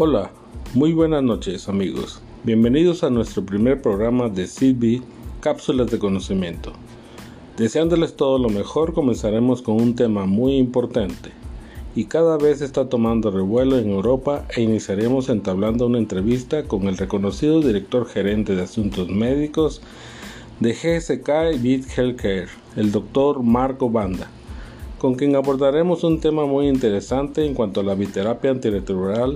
Hola, muy buenas noches amigos. Bienvenidos a nuestro primer programa de CB Cápsulas de Conocimiento. Deseándoles todo lo mejor, comenzaremos con un tema muy importante y cada vez está tomando revuelo en Europa e iniciaremos entablando una entrevista con el reconocido director gerente de asuntos médicos de GSK y Bit Healthcare, el doctor Marco Banda, con quien abordaremos un tema muy interesante en cuanto a la biterapia antirretroviral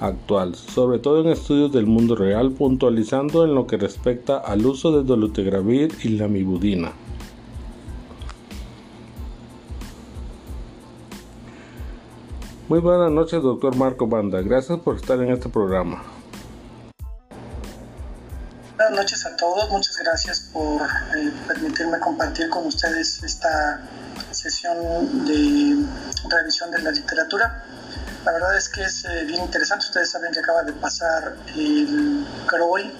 actual, sobre todo en estudios del mundo real, puntualizando en lo que respecta al uso de dolutegravir y la mibudina. Muy buenas noches, doctor Marco Banda. Gracias por estar en este programa. Buenas noches a todos. Muchas gracias por eh, permitirme compartir con ustedes esta sesión de revisión de la literatura. La verdad es que es eh, bien interesante. Ustedes saben que acaba de pasar el CROI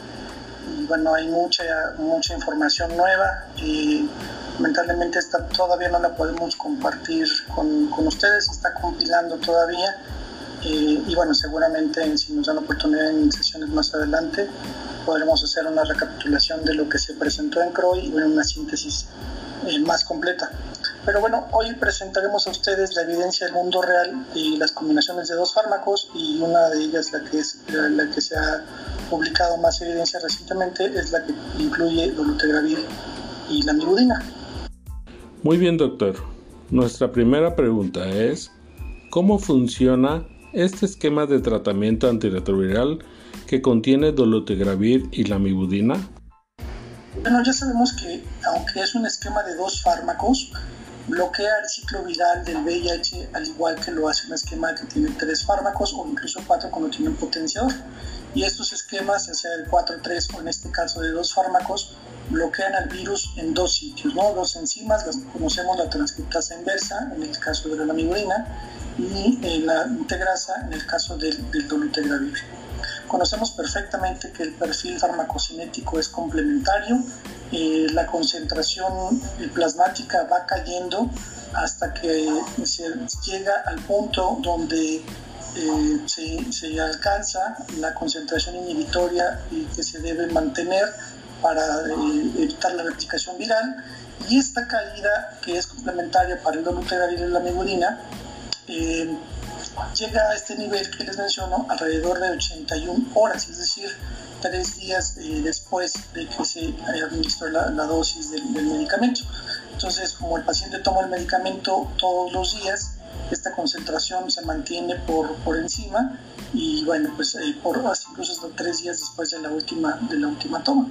y bueno, hay mucha, mucha información nueva. Y lamentablemente esta todavía no la podemos compartir con, con ustedes, está compilando todavía. Eh, y bueno, seguramente si nos dan la oportunidad en sesiones más adelante, podremos hacer una recapitulación de lo que se presentó en CROI y una síntesis eh, más completa. Pero bueno, hoy presentaremos a ustedes la evidencia del mundo real y las combinaciones de dos fármacos y una de ellas, la que, es, la, que se ha publicado más evidencia recientemente, es la que incluye dolutegravir y la mibudina. Muy bien, doctor. Nuestra primera pregunta es, ¿cómo funciona este esquema de tratamiento antirretroviral que contiene dolutegravir y la mibudina? Bueno, ya sabemos que aunque es un esquema de dos fármacos, bloquea el ciclo viral del VIH al igual que lo hace un esquema que tiene tres fármacos o incluso cuatro cuando tiene un potenciador. Y estos esquemas, ya sea el 4-3 o en este caso de dos fármacos, bloquean al virus en dos sitios, ¿no? dos enzimas, las conocemos la transcriptasa inversa en el caso de la migurina y eh, la integrasa en el caso del, del dolutegravir. Conocemos perfectamente que el perfil farmacocinético es complementario, eh, la concentración plasmática va cayendo hasta que se llega al punto donde eh, se, alcanza la concentración inhibitoria y que se debe mantener para eh, evitar la replicación viral. Y esta caída, que es complementaria para el dolutegravir y la migurina, llega a este nivel que les menciono alrededor de 81 horas, es decir, tres días eh, después de que se administró la, la dosis del, medicamento. Entonces, como el paciente toma el medicamento todos los días, esta concentración se mantiene por, por encima y bueno, pues eh, por incluso hasta tres días después de la última, de la última toma.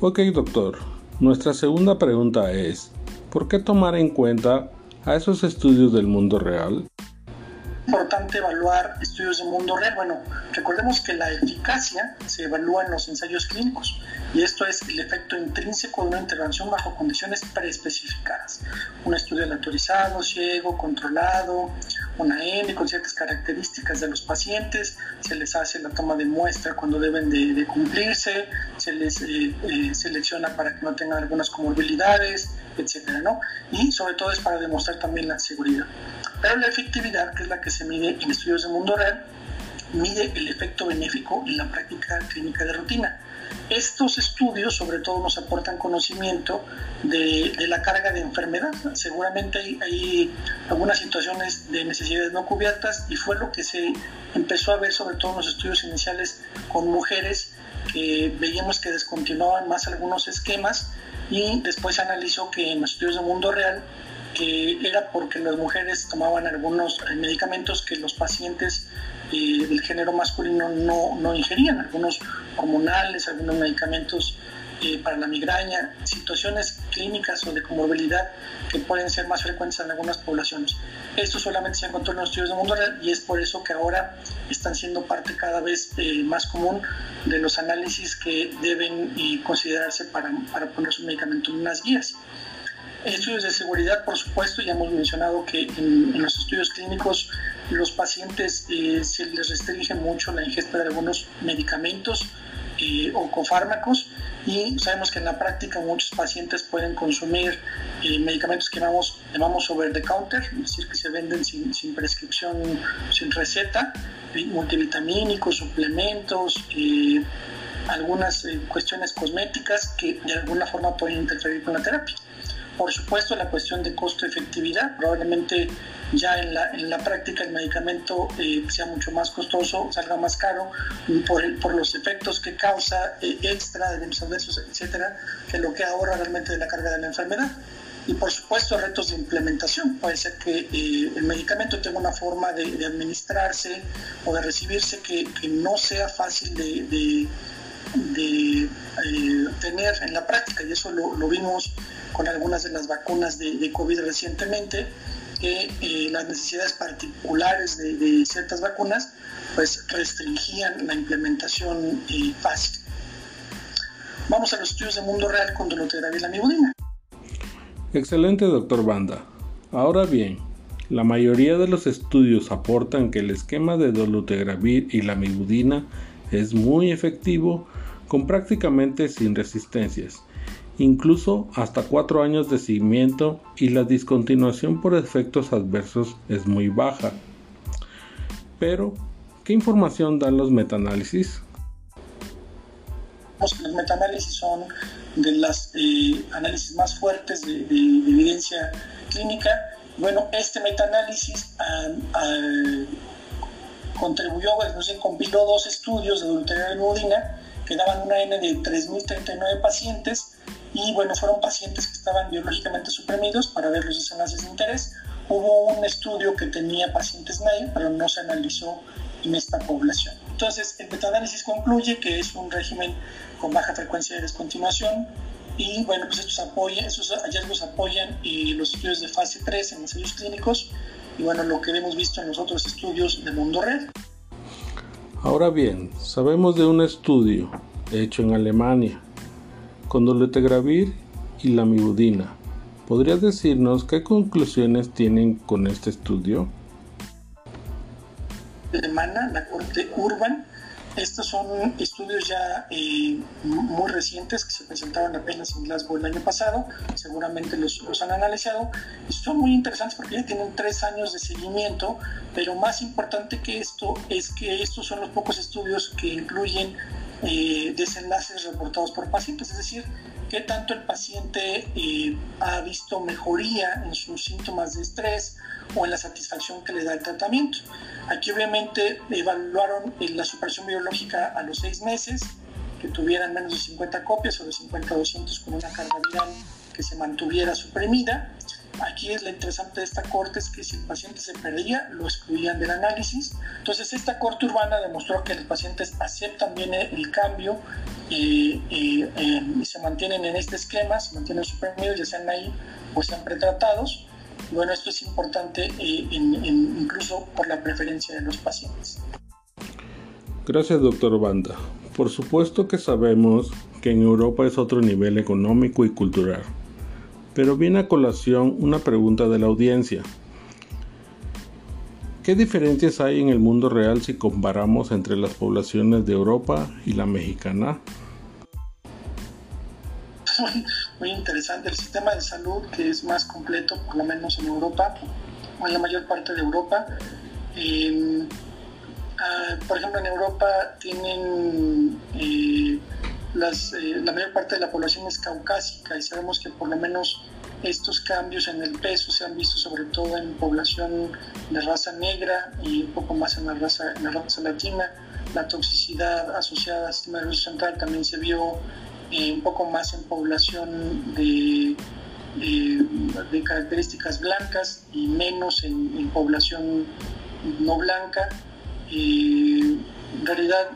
Ok, doctor. Nuestra segunda pregunta es, ¿por qué tomar en cuenta a esos estudios del mundo real? Importante evaluar estudios de mundo real? Bueno, recordemos que la eficacia se evalúa en los ensayos clínicos y esto es el efecto intrínseco de una intervención bajo condiciones preespecificadas. Un estudio aleatorizado, ciego, controlado, una N con ciertas características de los pacientes, se les hace la toma de muestra cuando deben de, cumplirse, se les eh, eh, selecciona para que no tengan algunas comorbilidades, etcétera, ¿no? Y sobre todo es para demostrar también la seguridad. Pero la efectividad, que es la que se mide en estudios de mundo real, mide el efecto benéfico en la práctica clínica de rutina. Estos estudios sobre todo nos aportan conocimiento de, la carga de enfermedad. Seguramente hay, hay, algunas situaciones de necesidades no cubiertas y fue lo que se empezó a ver sobre todo en los estudios iniciales con mujeres que veíamos que descontinuaban más algunos esquemas y después se analizó que en los estudios de mundo real que era porque las mujeres tomaban algunos eh, medicamentos que los pacientes eh, del género masculino no, no, ingerían, algunos hormonales, algunos medicamentos eh, para la migraña, situaciones clínicas o de comorbilidad que pueden ser más frecuentes en algunas poblaciones. Esto solamente se encontró en los estudios de mundo real y es por eso que ahora están siendo parte cada vez más común de los análisis que deben considerarse para, para poner su medicamento en unas guías. Estudios de seguridad, por supuesto, ya hemos mencionado que en, los estudios clínicos los pacientes eh, se les restringe mucho la ingesta de algunos medicamentos eh, o cofármacos y sabemos que en la práctica muchos pacientes pueden consumir eh, medicamentos que llamamos, llamamos over the counter, es decir, que se venden sin, sin prescripción, sin receta, multivitamínicos, suplementos, algunas cuestiones cosméticas que de alguna forma pueden interferir con la terapia. Por supuesto, la cuestión de costo-efectividad, probablemente ya en la, en la práctica el medicamento eh, sea mucho más costoso, salga más caro por, por los efectos que causa eh, extra de adversos, etcétera, que lo que ahorra realmente de la carga de la enfermedad. Y por supuesto, retos de implementación. Puede ser que eh, el medicamento tenga una forma de, administrarse o de recibirse que, no sea fácil de, de tener en la práctica y eso lo, vimos con algunas de las vacunas de, COVID recientemente, que eh, las necesidades particulares de, ciertas vacunas pues restringían la implementación eh, fácil. Vamos a los estudios de mundo real con dolutegravir y la. Excelente, doctor Banda. Ahora bien, la mayoría de los estudios aportan que el esquema de dolutegravir y la mibudina es muy efectivo con prácticamente sin resistencias incluso hasta cuatro años de seguimiento y la discontinuación por efectos adversos es muy baja. Pero, ¿qué información dan los metaanálisis? Los metaanálisis son de los eh, análisis más fuertes de, evidencia clínica. Bueno, este metaanálisis ah, ah, contribuyó, se compiló dos estudios de adulterio de budina que daban una N de 3.039 pacientes y bueno, fueron pacientes que estaban biológicamente suprimidos para ver los desenlaces de interés. Hubo un estudio que tenía pacientes NAIL, pero no se analizó en esta población. Entonces, el metaanálisis concluye que es un régimen con baja frecuencia de descontinuación y bueno, pues estos, apoyan, estos hallazgos apoyan eh, los estudios de fase 3 en ensayos clínicos y bueno, lo que hemos visto en los otros estudios de Mundo Red. Ahora bien, sabemos de un estudio hecho en Alemania con dolutegravir y la mibudina. ¿Podrías decirnos qué conclusiones tienen con este estudio? La corte Urban. Estos son estudios ya eh, muy recientes que se presentaron apenas en Glasgow el año pasado. Seguramente los, los han analizado. Y son muy interesantes porque ya tienen tres años de seguimiento. Pero más importante que esto es que estos son los pocos estudios que incluyen eh, desenlaces reportados por pacientes, es decir, qué tanto el paciente eh, ha visto mejoría en sus síntomas de estrés o en la satisfacción que le da el tratamiento. Aquí obviamente evaluaron eh, la superación biológica a los seis meses, que tuvieran menos de 50 copias o de 50 a 200 con una carga viral que se mantuviera suprimida Aquí es lo interesante de esta corte es que si el paciente se perdía, lo excluían del análisis. Entonces esta corte urbana demostró que los pacientes aceptan bien el cambio y, se mantienen en este esquema, se mantienen suprimidos, ya sean ahí o sean pretratados. Bueno, esto es importante eh, incluso por la preferencia de los pacientes. Gracias, doctor Banda. Por supuesto que sabemos que en Europa es otro nivel económico y cultural. Pero viene a colación una pregunta de la audiencia. ¿Qué diferencias hay en el mundo real si comparamos entre las poblaciones de Europa y la mexicana? Muy interesante. El sistema de salud que es más completo, por lo menos en Europa, o en la mayor parte de Europa. Em, ah, por ejemplo, en Europa tienen eh, eh, la mayor parte de la población es caucásica y sabemos que por lo menos estos cambios en el peso se han visto sobre todo en población de raza negra y un poco más en la raza, en la raza latina. La toxicidad asociada al sistema nervioso central también se vio eh, un poco más en población de, de características blancas y menos en, población no blanca. Eh, en realidad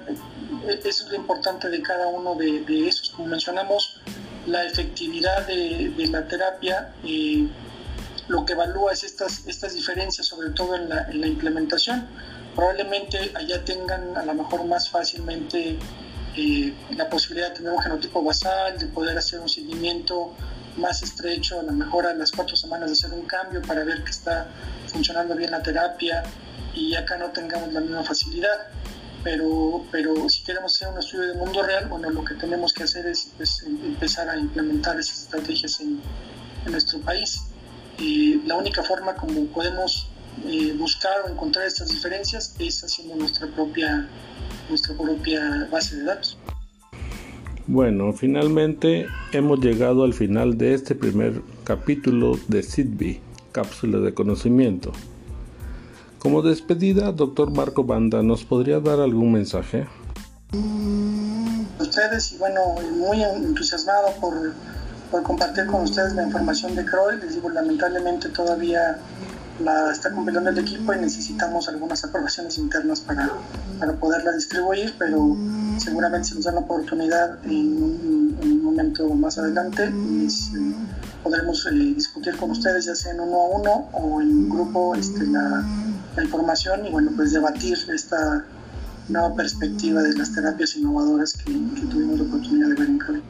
eso es lo importante de cada uno de, esos. Como mencionamos, la efectividad de, la terapia eh, lo que evalúa es estas, estas diferencias, sobre todo en la, implementación. Probablemente allá tengan a lo mejor más fácilmente eh, la posibilidad de tener un genotipo basal, de poder hacer un seguimiento más estrecho, a lo mejor a las cuatro semanas de hacer un cambio para ver que está funcionando bien la terapia y acá no tengamos la misma facilidad. Pero, pero si queremos hacer un estudio de mundo real, bueno, lo que tenemos que hacer es pues, empezar a implementar esas estrategias en, nuestro país. la única forma como podemos eh, buscar o encontrar estas diferencias es haciendo nuestra propia, nuestra propia base de datos. Bueno, finalmente hemos llegado al final de este primer capítulo de SIDBI, Cápsula de Conocimiento. Como despedida, doctor Marco Banda, ¿nos podría dar algún mensaje? Ustedes, y bueno, muy entusiasmado por, compartir con ustedes la información de CROI. Les digo, lamentablemente todavía la está compilando el equipo y necesitamos algunas aprobaciones internas para, para poderla distribuir, pero seguramente se nos da la oportunidad en un, momento más adelante, eh, podremos eh, discutir con ustedes ya sea en uno a uno o en grupo este, la información y bueno, pues debatir esta nueva perspectiva de las terapias innovadoras que, tuvimos la oportunidad de ver en CROI.